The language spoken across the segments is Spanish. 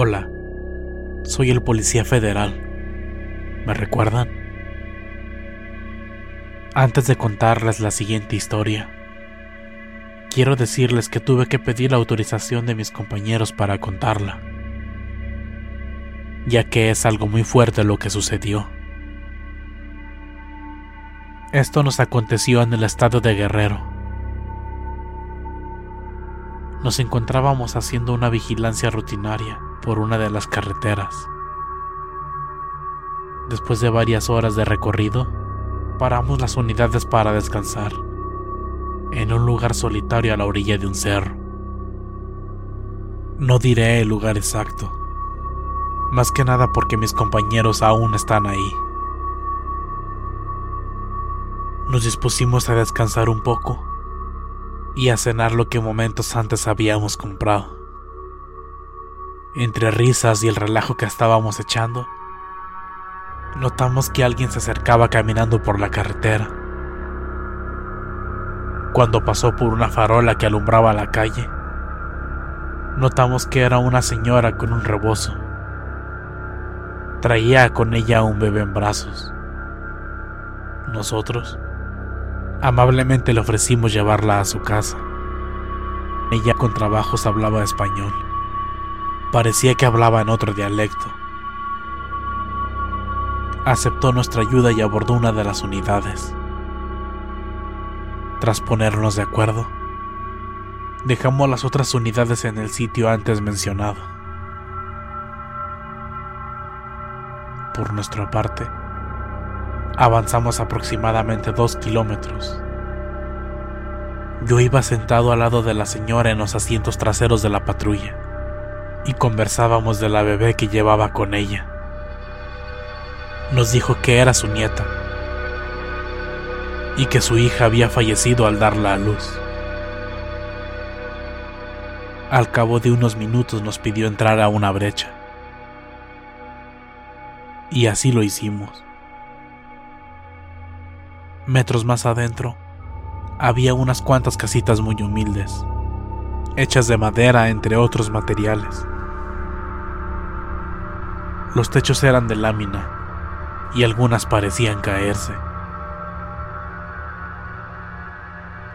Hola, soy el policía federal. ¿Me recuerdan? Antes de contarles la siguiente historia, quiero decirles que tuve que pedir la autorización de mis compañeros para contarla, ya que es algo muy fuerte lo que sucedió. Esto nos aconteció en el estado de Guerrero. Nos encontrábamos haciendo una vigilancia rutinaria por una de las carreteras. Después de varias horas de recorrido, paramos las unidades para descansar, en un lugar solitario a la orilla de un cerro. No diré el lugar exacto, más que nada porque mis compañeros aún están ahí. Nos dispusimos a descansar un poco y a cenar lo que momentos antes habíamos comprado. Entre risas y el relajo que estábamos echando, notamos que alguien se acercaba caminando por la carretera. Cuando pasó por una farola que alumbraba la calle, notamos que era una señora con un rebozo. Traía con ella un bebé en brazos. Nosotros amablemente le ofrecimos llevarla a su casa. Ella con trabajos hablaba español. Parecía que hablaba en otro dialecto. Aceptó nuestra ayuda y abordó una de las unidades. Tras ponernos de acuerdo, dejamos las otras unidades en el sitio antes mencionado. Por nuestra parte, avanzamos aproximadamente dos kilómetros. Yo iba sentado al lado de la señora en los asientos traseros de la patrulla y conversábamos de la bebé que llevaba con ella. Nos dijo que era su nieta y que su hija había fallecido al darla a luz. Al cabo de unos minutos nos pidió entrar a una brecha. Y así lo hicimos. Metros más adentro, había unas cuantas casitas muy humildes, hechas de madera entre otros materiales. Los techos eran de lámina y algunas parecían caerse.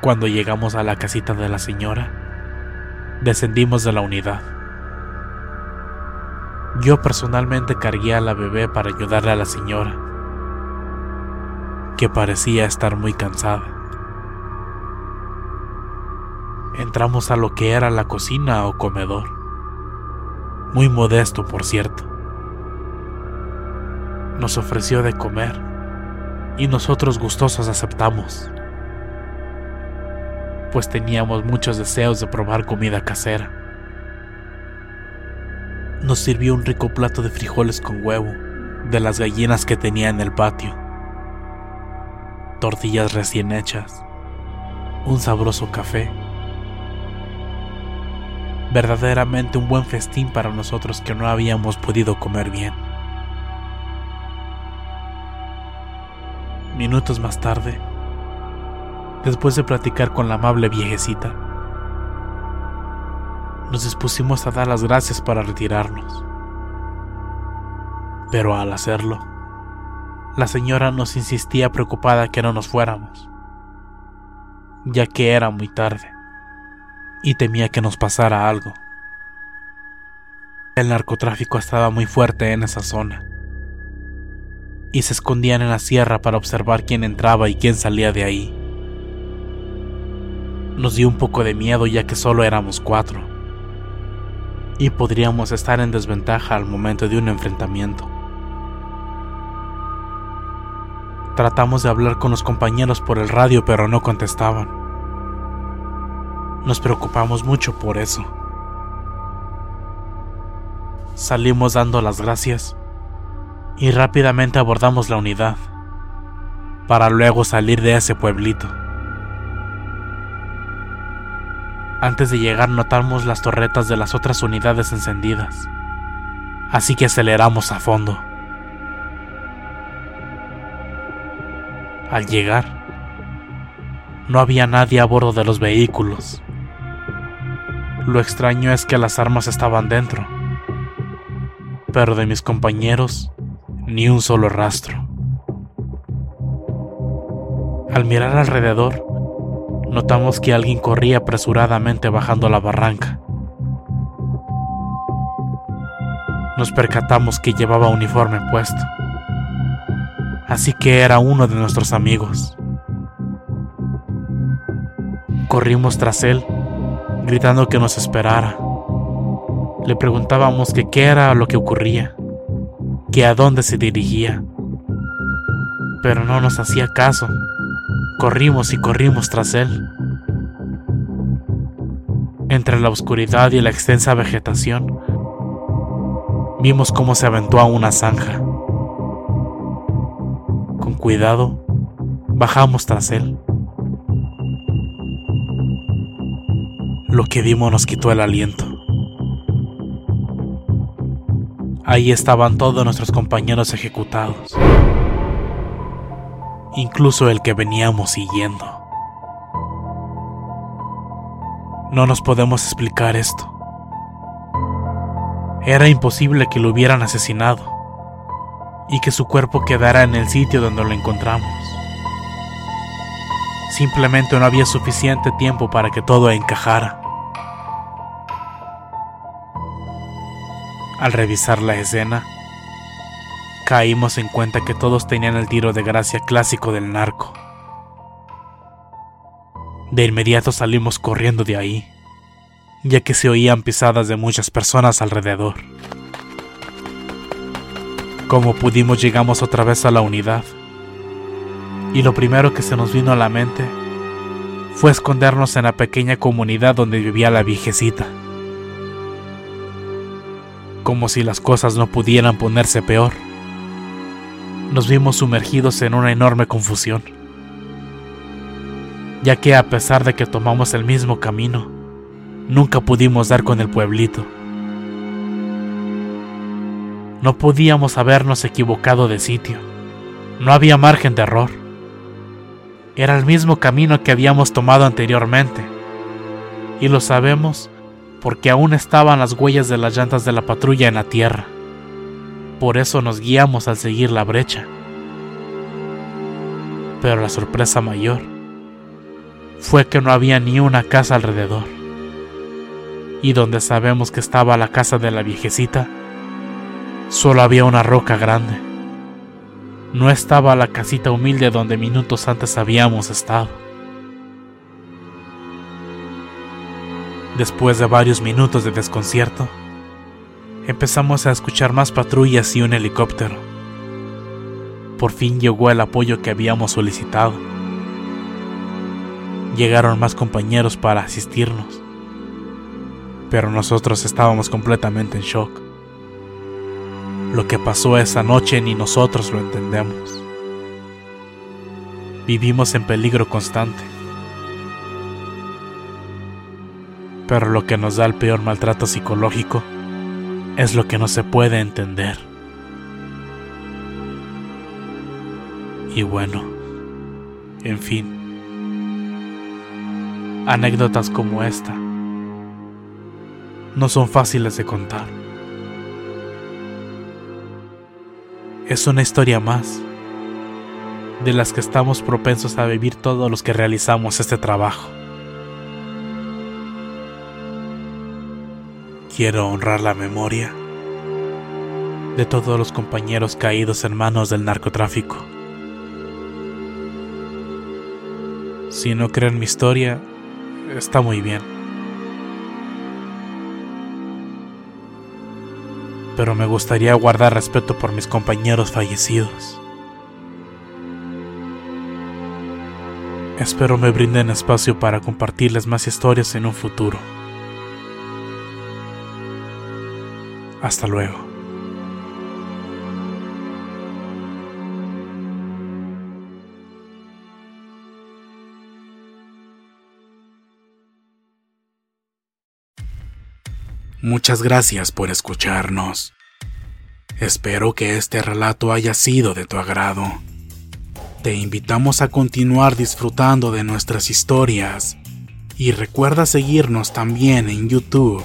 Cuando llegamos a la casita de la señora, descendimos de la unidad. Yo personalmente cargué a la bebé para ayudarle a la señora, que parecía estar muy cansada. Entramos a lo que era la cocina o comedor, muy modesto por cierto. Nos ofreció de comer y nosotros gustosos aceptamos, pues teníamos muchos deseos de probar comida casera nos sirvió un rico plato de frijoles con huevo, de las gallinas que tenía en el patio, tortillas recién hechas, un sabroso café. Verdaderamente un buen festín para nosotros que no habíamos podido comer bien. Minutos más tarde, después de platicar con la amable viejecita, nos dispusimos a dar las gracias para retirarnos. Pero al hacerlo, la señora nos insistía preocupada que no nos fuéramos, ya que era muy tarde y temía que nos pasara algo. El narcotráfico estaba muy fuerte en esa zona y se escondían en la sierra para observar quién entraba y quién salía de ahí. Nos dio un poco de miedo ya que solo éramos cuatro y podríamos estar en desventaja al momento de un enfrentamiento. Tratamos de hablar con los compañeros por el radio pero no contestaban. Nos preocupamos mucho por eso. Salimos dando las gracias y rápidamente abordamos la unidad para luego salir de ese pueblito. Antes de llegar notamos las torretas de las otras unidades encendidas, así que aceleramos a fondo. Al llegar, no había nadie a bordo de los vehículos. Lo extraño es que las armas estaban dentro, pero de mis compañeros ni un solo rastro. Al mirar alrededor, notamos que alguien corría apresuradamente bajando la barranca. Nos percatamos que llevaba uniforme puesto, así que era uno de nuestros amigos. Corrimos tras él, gritando que nos esperara. Le preguntábamos que qué era lo que ocurría, que a dónde se dirigía, pero no nos hacía caso Corrimos y corrimos tras él. Entre la oscuridad y la extensa vegetación, vimos cómo se aventó a una zanja. Con cuidado, bajamos tras él. Lo que vimos nos quitó el aliento. Ahí estaban todos nuestros compañeros ejecutados incluso el que veníamos siguiendo. No nos podemos explicar esto. Era imposible que lo hubieran asesinado y que su cuerpo quedara en el sitio donde lo encontramos. Simplemente no había suficiente tiempo para que todo encajara. Al revisar la escena, caímos en cuenta que todos tenían el tiro de gracia clásico del narco. De inmediato salimos corriendo de ahí, ya que se oían pisadas de muchas personas alrededor. Como pudimos llegamos otra vez a la unidad, y lo primero que se nos vino a la mente fue escondernos en la pequeña comunidad donde vivía la viejecita. Como si las cosas no pudieran ponerse peor nos vimos sumergidos en una enorme confusión, ya que a pesar de que tomamos el mismo camino, nunca pudimos dar con el pueblito. No podíamos habernos equivocado de sitio, no había margen de error. Era el mismo camino que habíamos tomado anteriormente, y lo sabemos porque aún estaban las huellas de las llantas de la patrulla en la tierra. Por eso nos guiamos al seguir la brecha. Pero la sorpresa mayor fue que no había ni una casa alrededor. Y donde sabemos que estaba la casa de la viejecita, Solo había una roca grande. No estaba la casita humilde donde minutos antes habíamos estado. Después de varios minutos de desconcierto, empezamos a escuchar más patrullas y un helicóptero. Por fin llegó el apoyo que habíamos solicitado. Llegaron más compañeros para asistirnos, pero nosotros estábamos completamente en shock. Lo que pasó esa noche ni nosotros lo entendemos. Vivimos en peligro constante. Pero lo que nos da el peor maltrato psicológico es lo que no se puede entender. Y bueno, en fin, anécdotas como esta no son fáciles de contar. Es una historia más de las que estamos propensos a vivir todos los que realizamos este trabajo. Quiero honrar la memoria de todos los compañeros caídos en manos del narcotráfico. Si no creen mi historia, está muy bien. Pero me gustaría guardar respeto por mis compañeros fallecidos. Espero me brinden espacio para compartirles más historias en un futuro. Hasta luego. Muchas gracias por escucharnos. Espero que este relato haya sido de tu agrado. Te invitamos a continuar disfrutando de nuestras historias y recuerda seguirnos también en YouTube